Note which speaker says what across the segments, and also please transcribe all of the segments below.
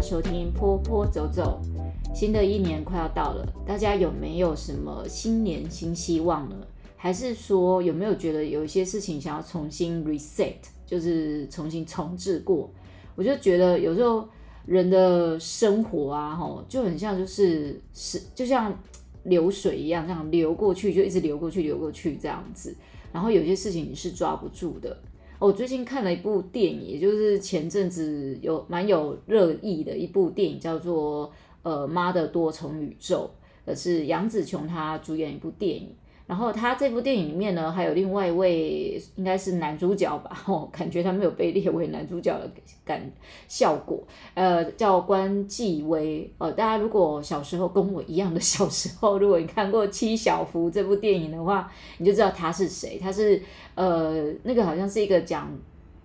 Speaker 1: 收听坡坡走走。新的一年快要到了，大家有没有什么新年新希望呢？还是说有没有觉得有一些事情想要重新 reset，就是重新重置过？我就觉得有时候人的生活啊，吼，就很像就是是就像流水一样，这样流过去就一直流过去，流过去这样子。然后有些事情你是抓不住的。我最近看了一部电影，也就是前阵子有蛮有热议的一部电影，叫做呃《妈的多重宇宙》，呃是杨紫琼她主演一部电影。然后他这部电影里面呢，还有另外一位应该是男主角吧，哦，感觉他没有被列为男主角的感效果，呃，叫关继威，呃，大家如果小时候跟我一样的 小时候，如果你看过《七小福》这部电影的话，你就知道他是谁，他是呃那个好像是一个讲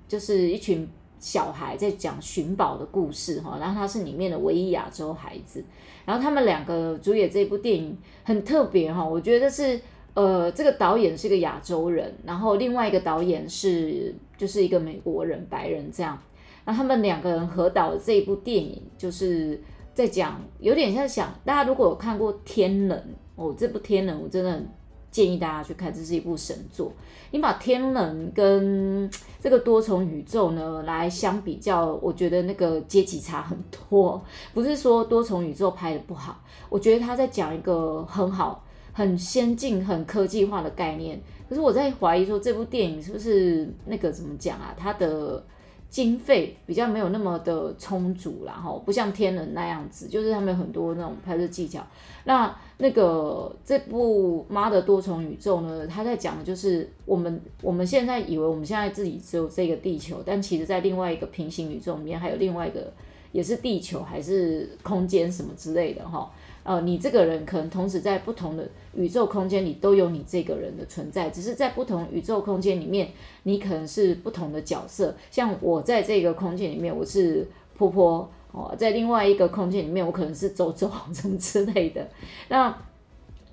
Speaker 1: 就是一群小孩在讲寻宝的故事哈，然后他是里面的唯一亚洲孩子，然后他们两个主演这部电影很特别哈，我觉得是。呃，这个导演是个亚洲人，然后另外一个导演是就是一个美国人，白人这样。那他们两个人合导的这一部电影，就是在讲有点像想大家如果有看过《天能》哦，这部《天能》我真的建议大家去看，这是一部神作。你把《天能》跟这个多重宇宙呢来相比较，我觉得那个阶级差很多。不是说多重宇宙拍的不好，我觉得他在讲一个很好。很先进、很科技化的概念，可是我在怀疑说这部电影是不是那个怎么讲啊？它的经费比较没有那么的充足啦，哈，不像天能那样子，就是他们有很多那种拍摄技巧。那那个这部《妈的多重宇宙》呢，它在讲的就是我们我们现在以为我们现在自己只有这个地球，但其实在另外一个平行宇宙里面还有另外一个也是地球还是空间什么之类的，哈。呃，你这个人可能同时在不同的宇宙空间里都有你这个人的存在，只是在不同宇宙空间里面，你可能是不同的角色。像我在这个空间里面，我是婆婆哦，在另外一个空间里面，我可能是走走什么之类的。那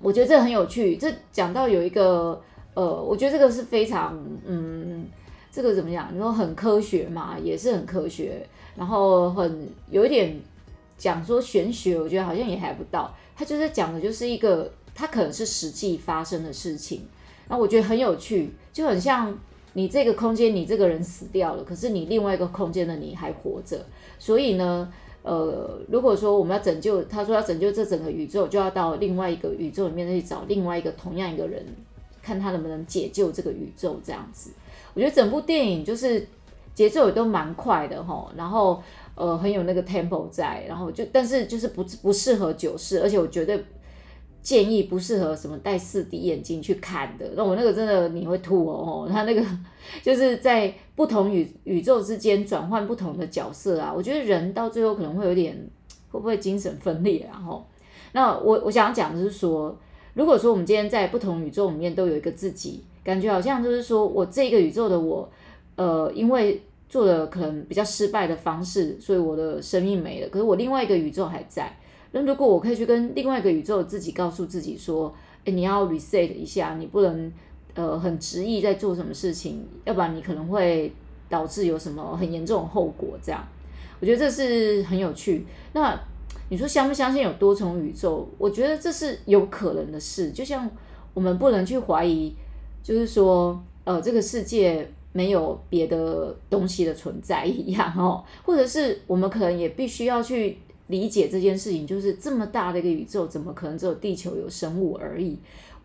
Speaker 1: 我觉得这很有趣。这讲到有一个呃，我觉得这个是非常嗯，这个怎么讲？你说很科学嘛，也是很科学，然后很有一点。讲说玄学，我觉得好像也还不到。他就是讲的，就是一个他可能是实际发生的事情。那我觉得很有趣，就很像你这个空间，你这个人死掉了，可是你另外一个空间的你还活着。所以呢，呃，如果说我们要拯救，他说要拯救这整个宇宙，就要到另外一个宇宙里面去找另外一个同样一个人，看他能不能解救这个宇宙这样子。我觉得整部电影就是节奏也都蛮快的哈，然后。呃，很有那个 tempo 在，然后就，但是就是不不适合久视，而且我绝对建议不适合什么戴四 D 眼镜去看的。那我那个真的你会吐哦，他那个就是在不同宇宇宙之间转换不同的角色啊，我觉得人到最后可能会有点会不会精神分裂啊？吼，那我我想讲的是说，如果说我们今天在不同宇宙里面都有一个自己，感觉好像就是说我这个宇宙的我，呃，因为。做的可能比较失败的方式，所以我的生命没了。可是我另外一个宇宙还在。那如果我可以去跟另外一个宇宙自己告诉自己说：“诶，你要 reset 一下，你不能呃很执意在做什么事情，要不然你可能会导致有什么很严重的后果。”这样，我觉得这是很有趣。那你说相不相信有多重宇宙？我觉得这是有可能的事。就像我们不能去怀疑，就是说呃这个世界。没有别的东西的存在一样哦，或者是我们可能也必须要去理解这件事情，就是这么大的一个宇宙，怎么可能只有地球有生物而已？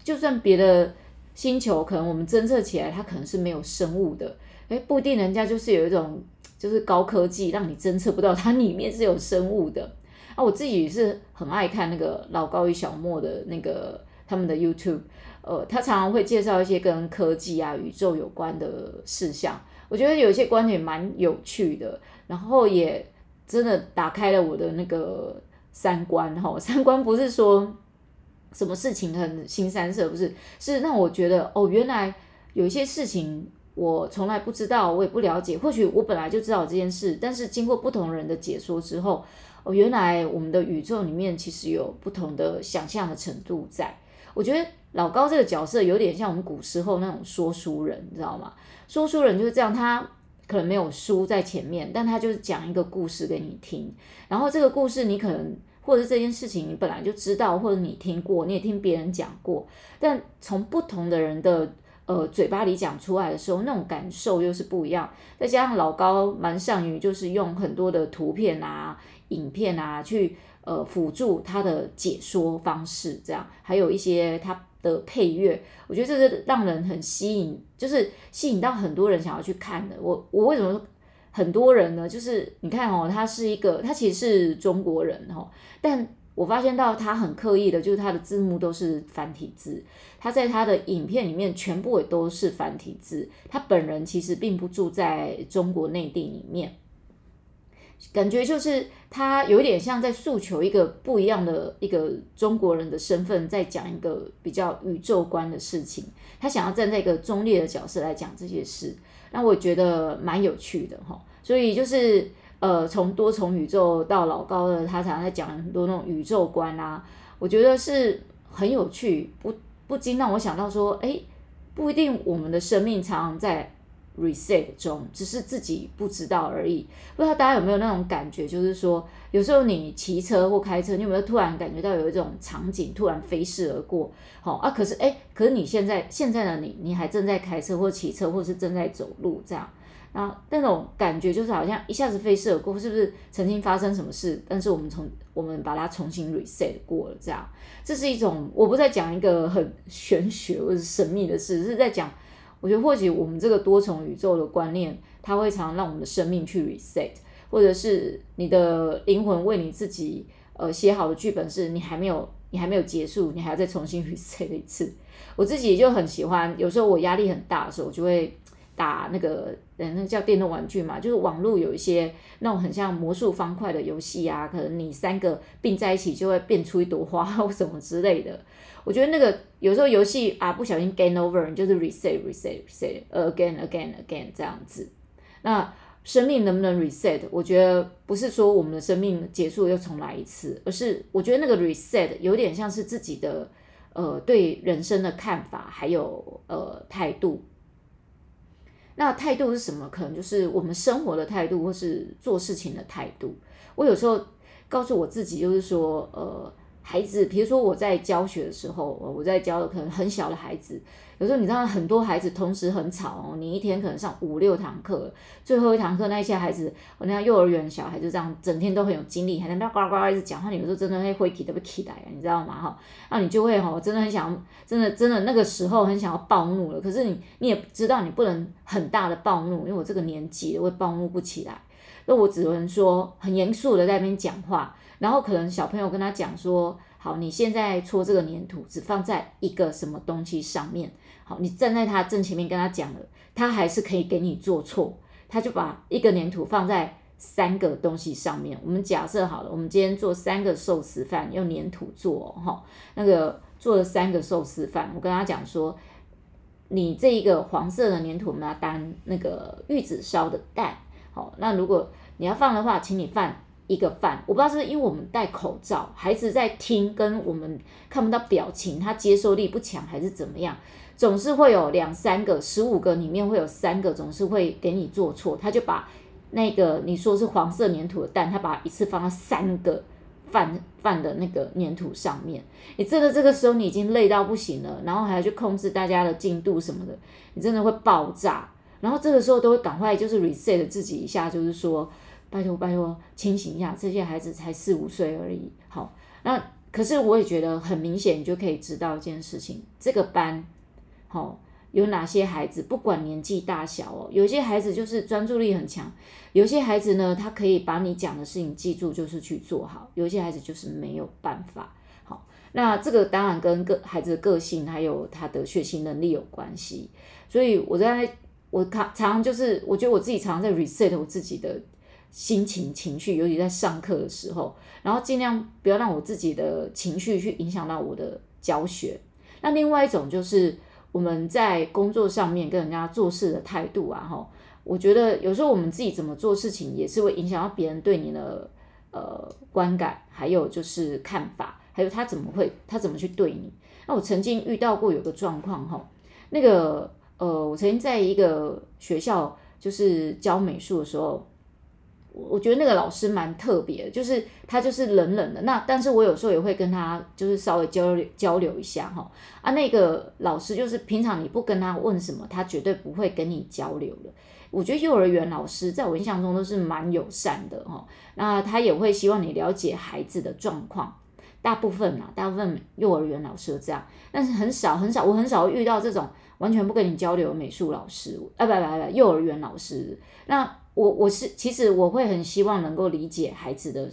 Speaker 1: 就算别的星球，可能我们侦测起来它可能是没有生物的，诶，不一定人家就是有一种就是高科技，让你侦测不到它里面是有生物的。啊，我自己是很爱看那个老高与小莫的那个他们的 YouTube。呃，他常常会介绍一些跟科技啊、宇宙有关的事项，我觉得有一些观点蛮有趣的，然后也真的打开了我的那个三观哈。三观不是说什么事情很新三色，不是，是让我觉得哦，原来有一些事情我从来不知道，我也不了解。或许我本来就知道这件事，但是经过不同人的解说之后，哦，原来我们的宇宙里面其实有不同的想象的程度在。我觉得。老高这个角色有点像我们古时候那种说书人，你知道吗？说书人就是这样，他可能没有书在前面，但他就是讲一个故事给你听，然后这个故事你可能或者这件事情你本来就知道，或者你听过，你也听别人讲过，但从不同的人的呃嘴巴里讲出来的时候，那种感受又是不一样。再加上老高蛮善于就是用很多的图片啊、影片啊去呃辅助他的解说方式，这样还有一些他。的配乐，我觉得这是让人很吸引，就是吸引到很多人想要去看的。我我为什么很多人呢？就是你看哦，他是一个，他其实是中国人哦，但我发现到他很刻意的，就是他的字幕都是繁体字，他在他的影片里面全部也都是繁体字。他本人其实并不住在中国内地里面。感觉就是他有点像在诉求一个不一样的一个中国人的身份，在讲一个比较宇宙观的事情。他想要站在一个中立的角色来讲这些事，那我觉得蛮有趣的哈。所以就是呃，从多重宇宙到老高的，他常常在讲很多那种宇宙观啊，我觉得是很有趣，不不禁让我想到说，哎，不一定我们的生命常常在。Reset 中，只是自己不知道而已。不知道大家有没有那种感觉，就是说，有时候你骑车或开车，你有没有突然感觉到有一种场景突然飞逝而过？好啊，可是哎，可是你现在现在的你，你还正在开车或骑车，或是正在走路这样，然后那种感觉就是好像一下子飞逝而过，是不是曾经发生什么事？但是我们从我们把它重新 reset 过了，这样，这是一种我不在讲一个很玄学或者神秘的事，是在讲。我觉得或许我们这个多重宇宙的观念，它会常让我们的生命去 reset，或者是你的灵魂为你自己呃写好的剧本是你还没有你还没有结束，你还要再重新 reset 一次。我自己就很喜欢，有时候我压力很大的时候，我就会打那个嗯，那叫电动玩具嘛，就是网络有一些那种很像魔术方块的游戏啊，可能你三个并在一起就会变出一朵花或什么之类的。我觉得那个有时候游戏啊，不小心 game over，你就是 reset reset reset again again again 这样子。那生命能不能 reset？我觉得不是说我们的生命结束又重来一次，而是我觉得那个 reset 有点像是自己的呃对人生的看法，还有呃态度。那态度是什么？可能就是我们生活的态度，或是做事情的态度。我有时候告诉我自己，就是说呃。孩子，比如说我在教学的时候，我在教的可能很小的孩子，有时候你知道很多孩子同时很吵哦，你一天可能上五六堂课，最后一堂课那一些孩子，我那幼儿园小孩就这样，整天都很有精力，还在那呱呱呱一直讲话，你有时候真的会会起都会起来，你知道吗？哈，那 你就会哈，真的很想，真的真的那个时候很想要暴怒了，可是你你也知道你不能很大的暴怒，因为我这个年纪我会暴怒不起来，那我只能说很严肃的在那边讲话。然后可能小朋友跟他讲说：“好，你现在搓这个粘土只放在一个什么东西上面。好，你站在他正前面跟他讲了，他还是可以给你做错。他就把一个粘土放在三个东西上面。我们假设好了，我们今天做三个寿司饭，用粘土做哈。那个做了三个寿司饭，我跟他讲说，你这一个黄色的粘土，我们要当那个玉子烧的蛋。好，那如果你要放的话，请你放。”一个饭，我不知道是不，是因为我们戴口罩，孩子在听，跟我们看不到表情，他接受力不强，还是怎么样？总是会有两三个、十五个里面会有三个，总是会给你做错。他就把那个你说是黄色粘土的蛋，他把一次放到三个饭饭的那个粘土上面。你真的这个时候你已经累到不行了，然后还要去控制大家的进度什么的，你真的会爆炸。然后这个时候都会赶快就是 reset 自己一下，就是说。拜托拜托，清醒一下！这些孩子才四五岁而已。好，那可是我也觉得很明显，你就可以知道一件事情：这个班，好，有哪些孩子，不管年纪大小哦，有些孩子就是专注力很强，有些孩子呢，他可以把你讲的事情记住，就是去做好；有些孩子就是没有办法。好，那这个当然跟个孩子的个性还有他的学习能力有关系。所以我在我常常就是，我觉得我自己常常在 reset 我自己的。心情、情绪，尤其在上课的时候，然后尽量不要让我自己的情绪去影响到我的教学。那另外一种就是我们在工作上面跟人家做事的态度啊，哈，我觉得有时候我们自己怎么做事情，也是会影响到别人对你的呃观感，还有就是看法，还有他怎么会他怎么去对你。那我曾经遇到过有个状况哈，那个呃，我曾经在一个学校。就是教美术的时候。我觉得那个老师蛮特别，就是他就是冷冷的。那但是我有时候也会跟他就是稍微交流交流一下哈。啊，那个老师就是平常你不跟他问什么，他绝对不会跟你交流的。我觉得幼儿园老师在我印象中都是蛮友善的哈。那他也会希望你了解孩子的状况，大部分啊，大部分幼儿园老师都这样，但是很少很少，我很少遇到这种完全不跟你交流美术老师啊，不不不，幼儿园老师那。我我是其实我会很希望能够理解孩子的，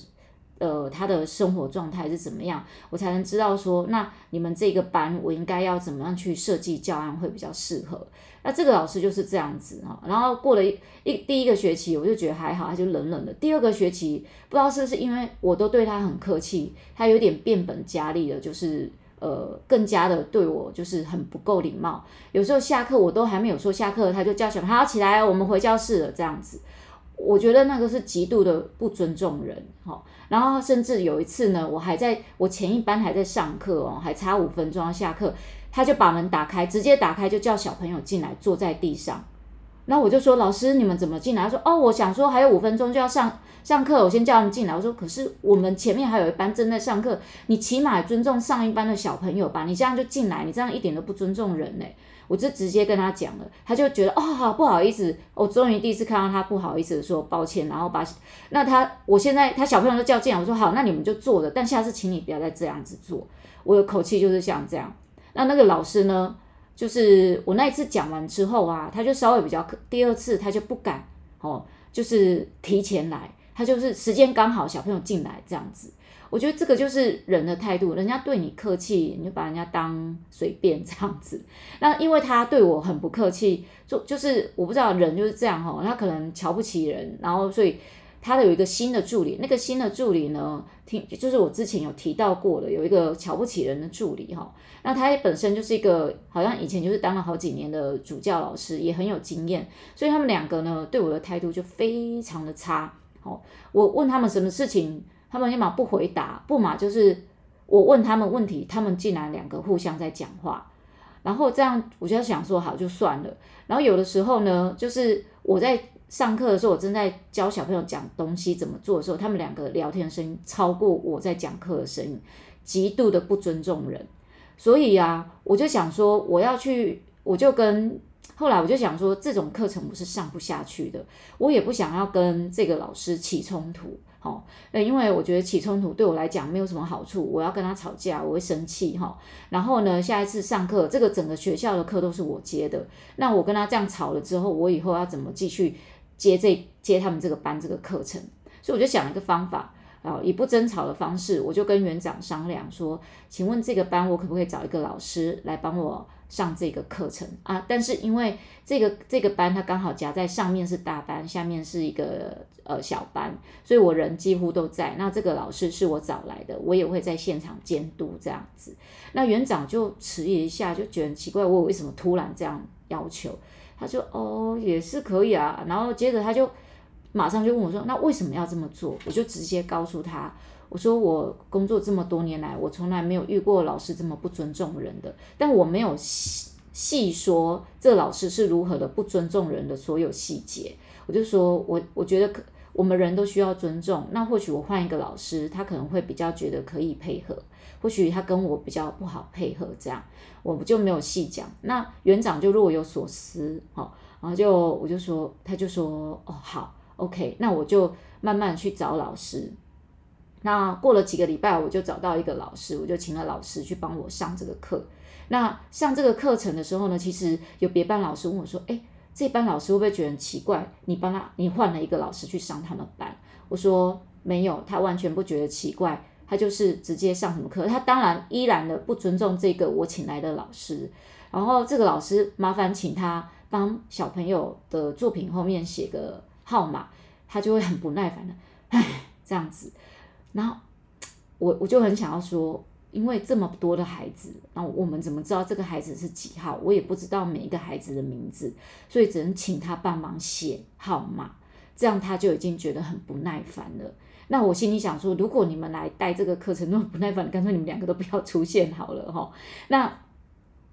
Speaker 1: 呃，他的生活状态是怎么样，我才能知道说，那你们这个班我应该要怎么样去设计教案会比较适合。那这个老师就是这样子哈，然后过了一一第一个学期我就觉得还好，他就冷冷的。第二个学期不知道是不是因为我都对他很客气，他有点变本加厉的，就是。呃，更加的对我就是很不够礼貌。有时候下课我都还没有说下课，他就叫小朋友起来，我们回教室了这样子。我觉得那个是极度的不尊重人，哈。然后甚至有一次呢，我还在我前一班还在上课哦，还差五分钟要下课，他就把门打开，直接打开就叫小朋友进来坐在地上。那我就说，老师你们怎么进来？他说哦，我想说还有五分钟就要上。上课，我先叫他们进来。我说：“可是我们前面还有一班正在上课，你起码尊重上一班的小朋友吧？你这样就进来，你这样一点都不尊重人呢。”我就直接跟他讲了，他就觉得哦，好不好意思。我终于第一次看到他不好意思的说抱歉，然后把那他我现在他小朋友都叫进来，我说好，那你们就坐着，但下次请你不要再这样子做。我的口气就是像这样。那那个老师呢，就是我那一次讲完之后啊，他就稍微比较，第二次他就不敢哦，就是提前来。他就是时间刚好，小朋友进来这样子，我觉得这个就是人的态度。人家对你客气，你就把人家当随便这样子。那因为他对我很不客气，就就是我不知道人就是这样哈，他可能瞧不起人，然后所以他的有一个新的助理，那个新的助理呢，就是我之前有提到过的，有一个瞧不起人的助理哈。那他本身就是一个好像以前就是当了好几年的主教老师，也很有经验，所以他们两个呢对我的态度就非常的差。好，我问他们什么事情，他们要么不回答，不嘛就是我问他们问题，他们竟然两个互相在讲话，然后这样我就想说好就算了。然后有的时候呢，就是我在上课的时候，我正在教小朋友讲东西怎么做的时候，他们两个聊天的声音超过我在讲课的声音，极度的不尊重人。所以啊，我就想说我要去，我就跟。后来我就想说，这种课程我是上不下去的，我也不想要跟这个老师起冲突，哈，因为我觉得起冲突对我来讲没有什么好处，我要跟他吵架，我会生气，哈。然后呢，下一次上课，这个整个学校的课都是我接的，那我跟他这样吵了之后，我以后要怎么继续接这接他们这个班这个课程？所以我就想了一个方法。啊，以不争吵的方式，我就跟园长商量说，请问这个班我可不可以找一个老师来帮我上这个课程啊？但是因为这个这个班它刚好夹在上面是大班，下面是一个呃小班，所以我人几乎都在。那这个老师是我找来的，我也会在现场监督这样子。那园长就迟疑一下，就觉得奇怪，我为什么突然这样要求？他说哦，也是可以啊。然后接着他就。马上就问我说：“那为什么要这么做？”我就直接告诉他：“我说我工作这么多年来，我从来没有遇过老师这么不尊重人的。但我没有细细说这老师是如何的不尊重人的所有细节。我就说我我觉得可我们人都需要尊重。那或许我换一个老师，他可能会比较觉得可以配合。或许他跟我比较不好配合，这样我就没有细讲。那园长就若有所思，好，然后就我就说，他就说哦好。” OK，那我就慢慢去找老师。那过了几个礼拜，我就找到一个老师，我就请了老师去帮我上这个课。那上这个课程的时候呢，其实有别班老师问我说：“诶，这班老师会不会觉得很奇怪？你帮他，你换了一个老师去上他们班？”我说：“没有，他完全不觉得奇怪，他就是直接上什么课。他当然依然的不尊重这个我请来的老师。然后这个老师麻烦请他帮小朋友的作品后面写个。”号码，他就会很不耐烦的，唉，这样子，然后我我就很想要说，因为这么多的孩子，那我们怎么知道这个孩子是几号？我也不知道每一个孩子的名字，所以只能请他帮忙写号码，这样他就已经觉得很不耐烦了。那我心里想说，如果你们来带这个课程那么不耐烦，干脆你们两个都不要出现好了哈。那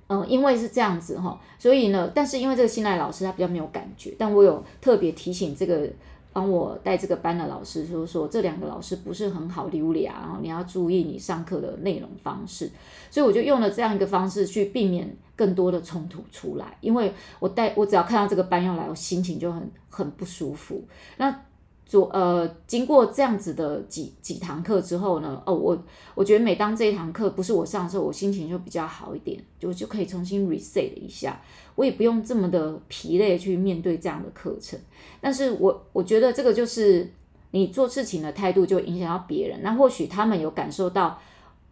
Speaker 1: 嗯，因为是这样子哈，所以呢，但是因为这个新来老师他比较没有感觉，但我有特别提醒这个帮我带这个班的老师，就是说这两个老师不是很好流利啊，你要注意你上课的内容方式，所以我就用了这样一个方式去避免更多的冲突出来，因为我带我只要看到这个班要来，我心情就很很不舒服。那做呃，经过这样子的几几堂课之后呢，哦，我我觉得每当这一堂课不是我上的时候，我心情就比较好一点，就就可以重新 reset 一下，我也不用这么的疲累去面对这样的课程。但是我我觉得这个就是你做事情的态度就影响到别人，那或许他们有感受到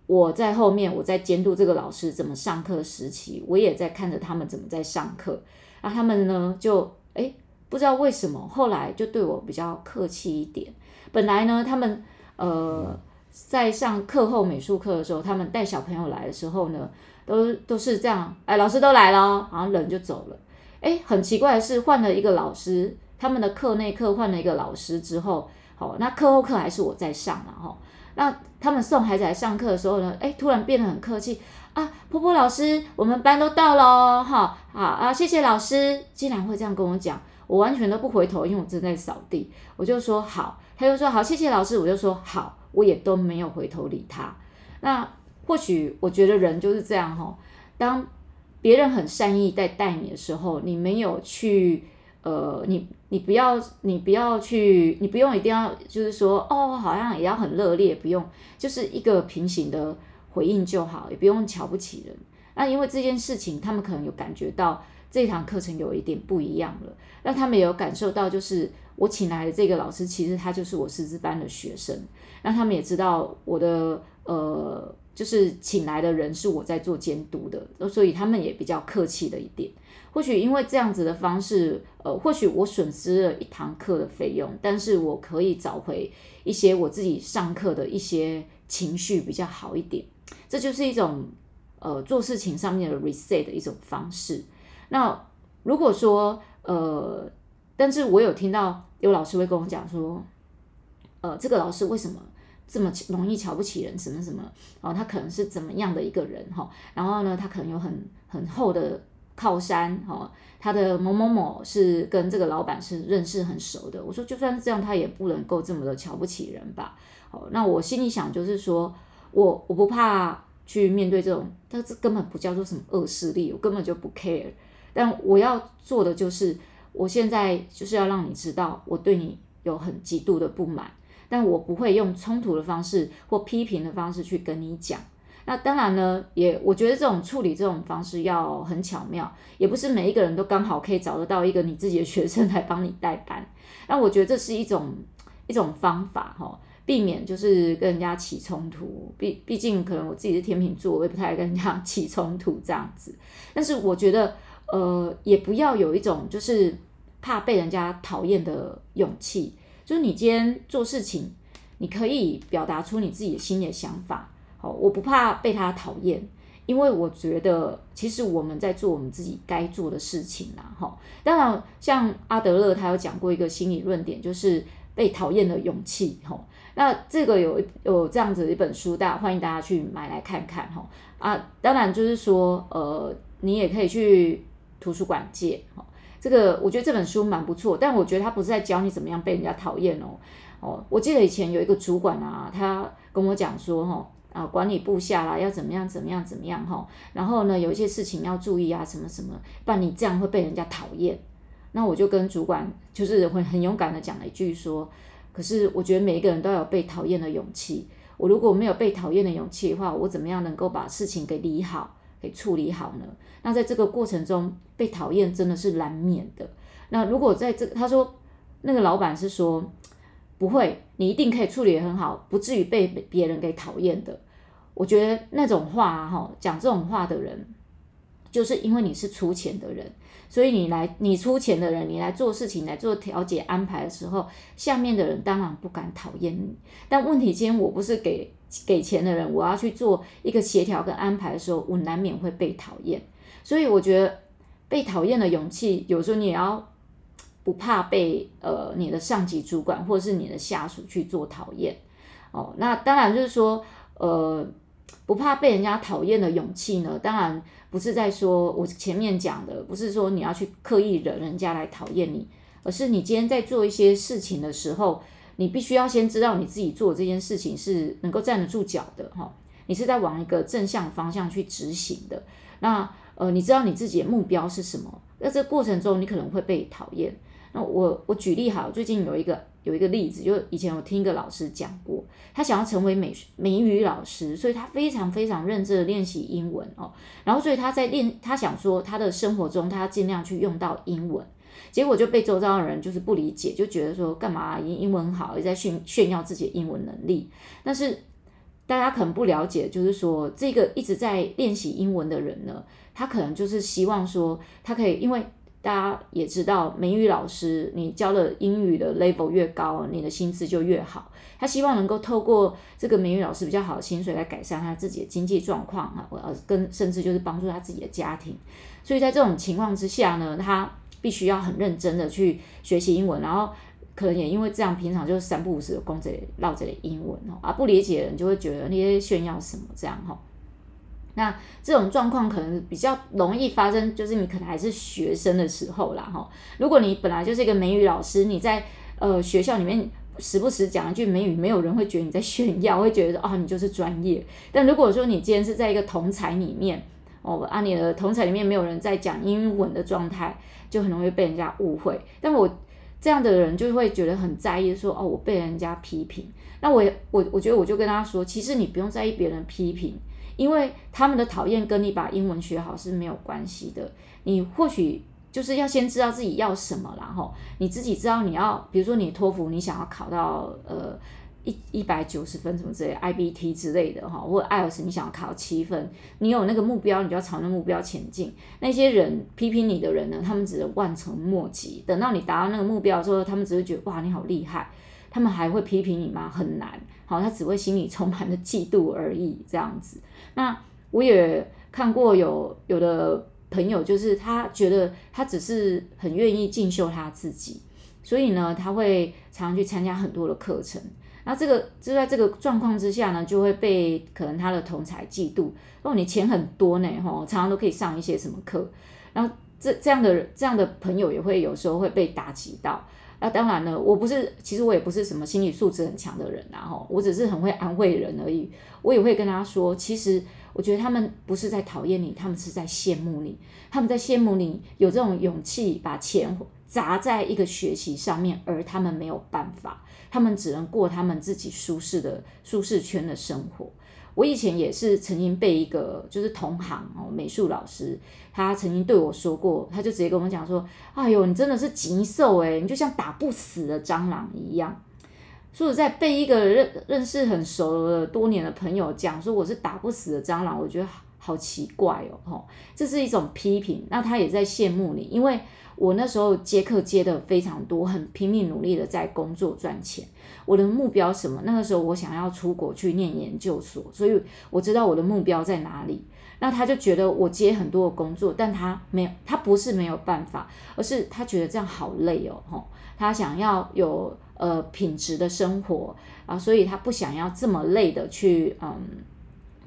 Speaker 1: 我在后面我在监督这个老师怎么上课时期，我也在看着他们怎么在上课，那他们呢就诶。不知道为什么，后来就对我比较客气一点。本来呢，他们呃在上课后美术课的时候，他们带小朋友来的时候呢，都都是这样，哎，老师都来了，然后人就走了。哎，很奇怪的是，换了一个老师，他们的课内课换了一个老师之后，好，那课后课还是我在上了哈。那他们送孩子来上课的时候呢，哎，突然变得很客气啊，波波老师，我们班都到了哈，好啊，谢谢老师，竟然会这样跟我讲。我完全都不回头，因为我正在扫地。我就说好，他就说好，谢谢老师。我就说好，我也都没有回头理他。那或许我觉得人就是这样哈，当别人很善意在带你的时候，你没有去呃，你你不要你不要去，你不用一定要就是说哦，好像也要很热烈，不用，就是一个平行的回应就好，也不用瞧不起人。那因为这件事情，他们可能有感觉到。这堂课程有一点不一样了，让他们有感受到，就是我请来的这个老师，其实他就是我师资班的学生，让他们也知道我的呃，就是请来的人是我在做监督的，所以他们也比较客气的一点。或许因为这样子的方式，呃，或许我损失了一堂课的费用，但是我可以找回一些我自己上课的一些情绪比较好一点。这就是一种呃做事情上面的 reset 的一种方式。那如果说呃，但是我有听到有老师会跟我讲说，呃，这个老师为什么这么容易瞧不起人，什么什么，哦，他可能是怎么样的一个人哈，然后呢，他可能有很很厚的靠山哈，他的某某某是跟这个老板是认识很熟的。我说就算是这样，他也不能够这么的瞧不起人吧？哦，那我心里想就是说我我不怕去面对这种，但这根本不叫做什么恶势力，我根本就不 care。但我要做的就是，我现在就是要让你知道，我对你有很极度的不满，但我不会用冲突的方式或批评的方式去跟你讲。那当然呢，也我觉得这种处理这种方式要很巧妙，也不是每一个人都刚好可以找得到一个你自己的学生来帮你代班。那我觉得这是一种一种方法哈，避免就是跟人家起冲突。毕毕竟可能我自己是天秤座，我也不太跟人家 起冲突这样子。但是我觉得。呃，也不要有一种就是怕被人家讨厌的勇气。就是你今天做事情，你可以表达出你自己的心里的想法。好，我不怕被他讨厌，因为我觉得其实我们在做我们自己该做的事情啦。哈，当然，像阿德勒他有讲过一个心理论点，就是被讨厌的勇气。哈，那这个有有这样子一本书，大家欢迎大家去买来看看。哈啊，当然就是说，呃，你也可以去。图书馆借，这个我觉得这本书蛮不错，但我觉得他不是在教你怎么样被人家讨厌哦。哦，我记得以前有一个主管啊，他跟我讲说，哈啊，管理部下啦，要怎么样怎么样怎么样哈，然后呢，有一些事情要注意啊，什么什么，不然你这样会被人家讨厌。那我就跟主管就是会很勇敢的讲了一句说，可是我觉得每一个人都有被讨厌的勇气，我如果没有被讨厌的勇气的话，我怎么样能够把事情给理好？给处理好呢？那在这个过程中被讨厌真的是难免的。那如果在这，他说那个老板是说不会，你一定可以处理得很好，不至于被别人给讨厌的。我觉得那种话哈，讲这种话的人，就是因为你是出钱的人，所以你来你出钱的人，你来做事情来做调解安排的时候，下面的人当然不敢讨厌你。但问题今天我不是给。给钱的人，我要去做一个协调跟安排的时候，我难免会被讨厌。所以我觉得被讨厌的勇气，有时候你也要不怕被呃你的上级主管或是你的下属去做讨厌哦。那当然就是说，呃，不怕被人家讨厌的勇气呢，当然不是在说我前面讲的，不是说你要去刻意惹人家来讨厌你，而是你今天在做一些事情的时候，你必须要先知道你自己做这件事情是能够站得住脚的哈，你是在往一个正向方向去执行的。那呃，你知道你自己的目标是什么？那这过程中你可能会被讨厌。那我我举例哈，最近有一个。有一个例子，就以前我听一个老师讲过，他想要成为美美语老师，所以他非常非常认真的练习英文哦。然后，所以他在练，他想说他的生活中他尽量去用到英文，结果就被周遭的人就是不理解，就觉得说干嘛英英文好，也在炫炫耀自己的英文能力。但是大家可能不了解，就是说这个一直在练习英文的人呢，他可能就是希望说他可以因为。大家也知道，美语老师，你教的英语的 level 越高，你的薪资就越好。他希望能够透过这个美语老师比较好的薪水来改善他自己的经济状况啊，呃，跟甚至就是帮助他自己的家庭。所以在这种情况之下呢，他必须要很认真的去学习英文，然后可能也因为这样，平常就是三不五时的讲这唠这英文哦，而不理解的人就会觉得那些炫耀什么这样哈。那这种状况可能比较容易发生，就是你可能还是学生的时候啦，哈。如果你本来就是一个美语老师，你在呃学校里面时不时讲一句美语，没有人会觉得你在炫耀，会觉得啊你就是专业。但如果说你今天是在一个同侪里面，哦，啊你的同侪里面没有人在讲英文的状态，就很容易被人家误会。但我这样的人就会觉得很在意说，说哦我被人家批评。那我我我觉得我就跟他说，其实你不用在意别人批评。因为他们的讨厌跟你把英文学好是没有关系的，你或许就是要先知道自己要什么，然后你自己知道你要，比如说你托福你想要考到呃一一百九十分什么之类，IBT 之类的哈，或者 IELTS 你想要考七分，你有那个目标，你就要朝那目标前进。那些人批评你的人呢，他们只能望尘莫及，等到你达到那个目标之后，他们只会觉得哇你好厉害。他们还会批评你吗？很难，好，他只会心里充满了嫉妒而已，这样子。那我也看过有有的朋友，就是他觉得他只是很愿意进修他自己，所以呢，他会常常去参加很多的课程。那这个就在这个状况之下呢，就会被可能他的同才嫉妒。哦，你钱很多呢，吼，常常都可以上一些什么课。然后这这样的这样的朋友也会有时候会被打击到。那当然了，我不是，其实我也不是什么心理素质很强的人啊，哈，我只是很会安慰人而已。我也会跟他说，其实我觉得他们不是在讨厌你，他们是在羡慕你，他们在羡慕你有这种勇气把钱砸在一个学习上面，而他们没有办法，他们只能过他们自己舒适的舒适圈的生活。我以前也是曾经被一个就是同行哦，美术老师，他曾经对我说过，他就直接跟我们讲说：“哎呦，你真的是极瘦诶，你就像打不死的蟑螂一样。”说实在，被一个认认识很熟的多年的朋友讲说我是打不死的蟑螂，我觉得好奇怪哦，吼，这是一种批评。那他也在羡慕你，因为。我那时候接客接的非常多，很拼命努力的在工作赚钱。我的目标什么？那个时候我想要出国去念研究所，所以我知道我的目标在哪里。那他就觉得我接很多的工作，但他没有，他不是没有办法，而是他觉得这样好累哦，吼，他想要有呃品质的生活啊，所以他不想要这么累的去嗯。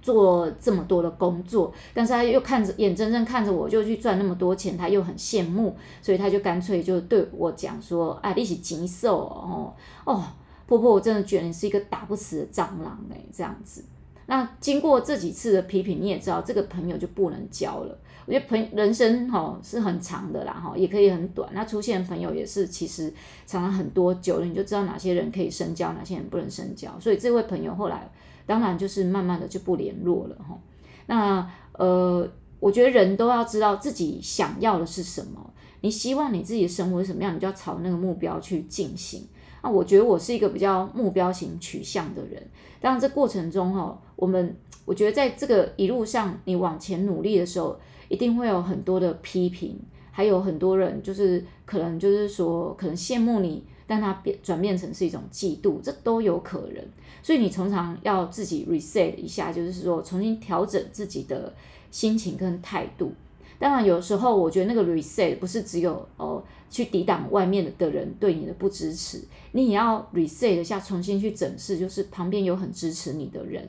Speaker 1: 做这么多的工作，但是他又看着眼睁睁看着我就去赚那么多钱，他又很羡慕，所以他就干脆就对我讲说：“哎，你是极瘦哦，哦，婆婆，我真的觉得你是一个打不死的蟑螂哎，这样子。”那经过这几次的批评，你也知道这个朋友就不能交了。我觉得朋人生哈是很长的啦哈，也可以很短。那出现的朋友也是其实常常很多久了，你就知道哪些人可以深交，哪些人不能深交。所以这位朋友后来。当然，就是慢慢的就不联络了哈。那呃，我觉得人都要知道自己想要的是什么。你希望你自己的生活是什么样，你就要朝那个目标去进行。那我觉得我是一个比较目标型取向的人。当然，这过程中哈，我们我觉得在这个一路上，你往前努力的时候，一定会有很多的批评，还有很多人就是可能就是说，可能羡慕你。但它变转变成是一种嫉妒，这都有可能。所以你常常要自己 reset 一下，就是说重新调整自己的心情跟态度。当然，有时候我觉得那个 reset 不是只有哦去抵挡外面的人对你的不支持，你也要 reset 一下，重新去整饰，就是旁边有很支持你的人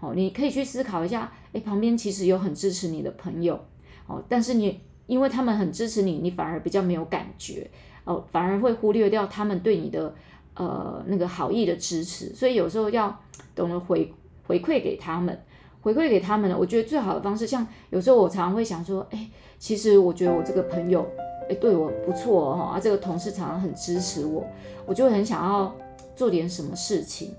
Speaker 1: 哦，你可以去思考一下，诶，旁边其实有很支持你的朋友，哦，但是你因为他们很支持你，你反而比较没有感觉，哦，反而会忽略掉他们对你的呃那个好意的支持，所以有时候要懂得回回馈给他们。回馈给他们呢，我觉得最好的方式，像有时候我常常会想说，哎，其实我觉得我这个朋友，哎，对我不错哦，啊，这个同事常常很支持我，我就很想要做点什么事情，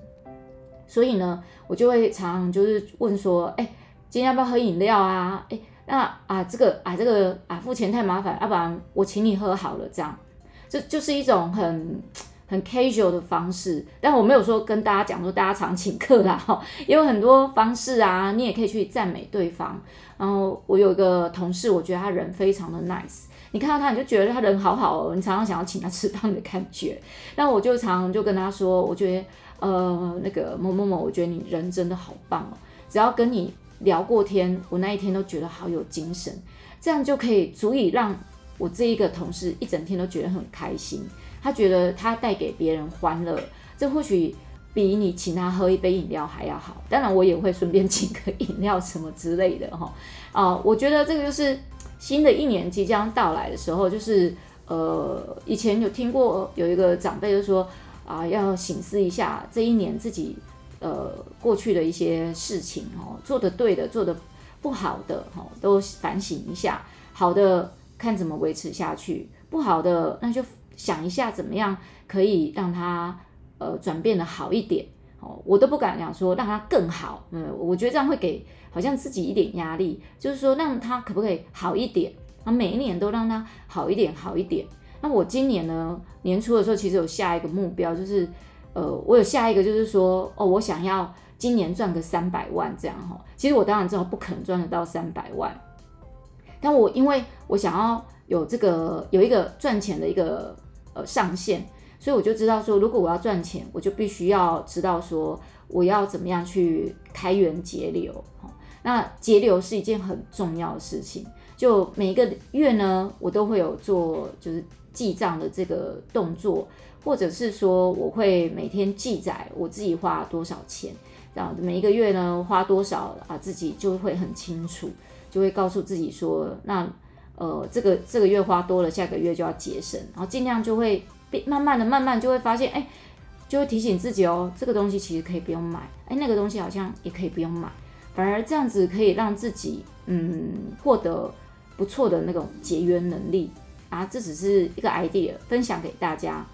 Speaker 1: 所以呢，我就会常常就是问说，哎，今天要不要喝饮料啊？哎，那啊这个啊这个啊付钱太麻烦，要不然我请你喝好了，这样，这就是一种很。很 casual 的方式，但我没有说跟大家讲说大家常请客啦，哈，也有很多方式啊，你也可以去赞美对方。然后我有一个同事，我觉得他人非常的 nice，你看到他你就觉得他人好好哦，你常常想要请他吃饭的感觉。那我就常常就跟他说，我觉得呃那个某某某，我觉得你人真的好棒哦，只要跟你聊过天，我那一天都觉得好有精神，这样就可以足以让我这一个同事一整天都觉得很开心。他觉得他带给别人欢乐，这或许比你请他喝一杯饮料还要好。当然，我也会顺便 请个饮料什么之类的哈。啊，我觉得这个就是新的一年即将到来的时候，就是呃，以前有听过有一个长辈就说啊，要省思一下这一年自己呃过去的一些事情哦，做得对的，做得不好的哈，都反省一下。好的，看怎么维持下去；不好的，那就。想一下怎么样可以让他呃转变得好一点哦，我都不敢讲说让他更好，嗯，我觉得这样会给好像自己一点压力，就是说让他可不可以好一点，啊，每一年都让他好一点好一点。那我今年呢，年初的时候其实有下一个目标，就是呃我有下一个就是说哦，我想要今年赚个三百万这样哈。其实我当然知道不可能赚得到三百万，但我因为我想要有这个有一个赚钱的一个。呃，上限，所以我就知道说，如果我要赚钱，我就必须要知道说，我要怎么样去开源节流。那节流是一件很重要的事情。就每一个月呢，我都会有做就是记账的这个动作，或者是说，我会每天记载我自己花多少钱，这样每一个月呢花多少啊，自己就会很清楚，就会告诉自己说，那。呃，这个这个月花多了，下个月就要节省，然后尽量就会变，慢慢的、慢慢就会发现，哎，就会提醒自己哦，这个东西其实可以不用买，哎，那个东西好像也可以不用买，反而这样子可以让自己嗯获得不错的那种节约能力啊。这只是一个 idea，分享给大家。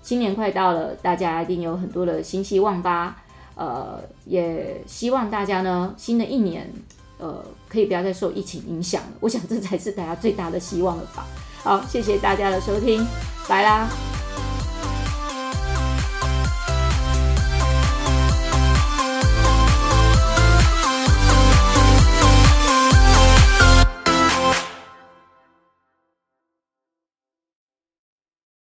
Speaker 1: 新年快到了，大家一定有很多的新希望吧？呃，也希望大家呢，新的一年。呃，可以不要再受疫情影响了，我想这才是大家最大的希望了吧。好，谢谢大家的收听，拜啦。